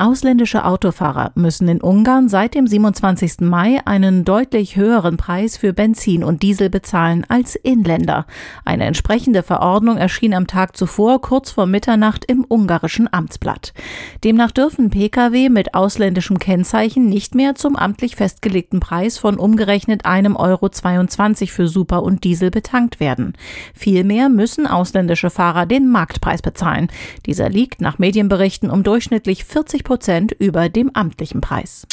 Ausländische Autofahrer müssen in Ungarn seit dem 27. Mai einen deutlich höheren Preis für Benzin und Diesel bezahlen als Inländer. Eine entsprechende Verordnung erschien am Tag zuvor kurz vor Mitternacht im ungarischen Amtsblatt. Demnach dürfen Pkw mit ausländischem Kennzeichen nicht mehr zum amtlich festgelegten Preis von umgerechnet einem Euro 22 für Super und Diesel betankt werden. Vielmehr müssen ausländische Fahrer den Marktpreis bezahlen. Dieser liegt nach Medienberichten um durchschnittlich 40 Prozent über dem amtlichen Preis.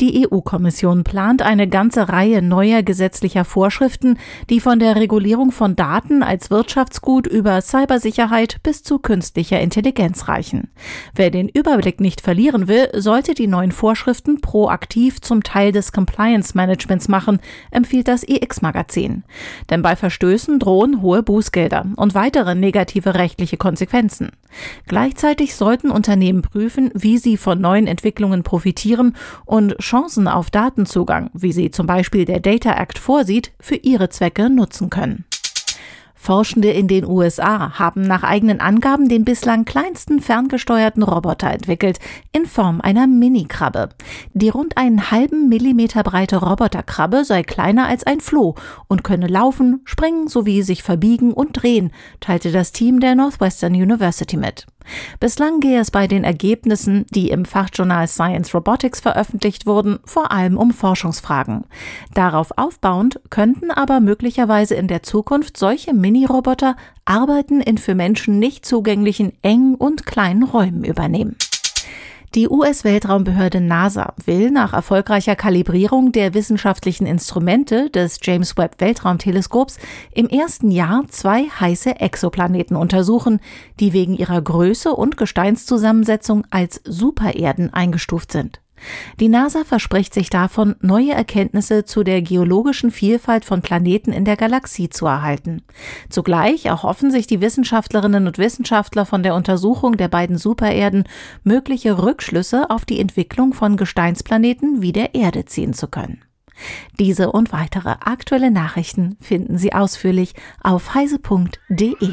Die EU-Kommission plant eine ganze Reihe neuer gesetzlicher Vorschriften, die von der Regulierung von Daten als Wirtschaftsgut über Cybersicherheit bis zu künstlicher Intelligenz reichen. Wer den Überblick nicht verlieren will, sollte die neuen Vorschriften proaktiv zum Teil des Compliance Managements machen, empfiehlt das EX-Magazin. Denn bei Verstößen drohen hohe Bußgelder und weitere negative rechtliche Konsequenzen. Gleichzeitig sollten Unternehmen prüfen, wie sie von neuen Entwicklungen profitieren und Chancen auf Datenzugang, wie sie zum Beispiel der Data Act vorsieht, für ihre Zwecke nutzen können. Forschende in den USA haben nach eigenen Angaben den bislang kleinsten ferngesteuerten Roboter entwickelt, in Form einer Mini-Krabbe. Die rund einen halben Millimeter breite Roboterkrabbe sei kleiner als ein Floh und könne laufen, springen sowie sich verbiegen und drehen, teilte das Team der Northwestern University mit. Bislang gehe es bei den Ergebnissen, die im Fachjournal Science Robotics veröffentlicht wurden, vor allem um Forschungsfragen. Darauf aufbauend könnten aber möglicherweise in der Zukunft solche Mini-Roboter Arbeiten in für Menschen nicht zugänglichen engen und kleinen Räumen übernehmen. Die US-Weltraumbehörde NASA will nach erfolgreicher Kalibrierung der wissenschaftlichen Instrumente des James Webb Weltraumteleskops im ersten Jahr zwei heiße Exoplaneten untersuchen, die wegen ihrer Größe und Gesteinszusammensetzung als Supererden eingestuft sind. Die NASA verspricht sich davon, neue Erkenntnisse zu der geologischen Vielfalt von Planeten in der Galaxie zu erhalten. Zugleich erhoffen sich die Wissenschaftlerinnen und Wissenschaftler von der Untersuchung der beiden Supererden mögliche Rückschlüsse auf die Entwicklung von Gesteinsplaneten wie der Erde ziehen zu können. Diese und weitere aktuelle Nachrichten finden Sie ausführlich auf heise.de.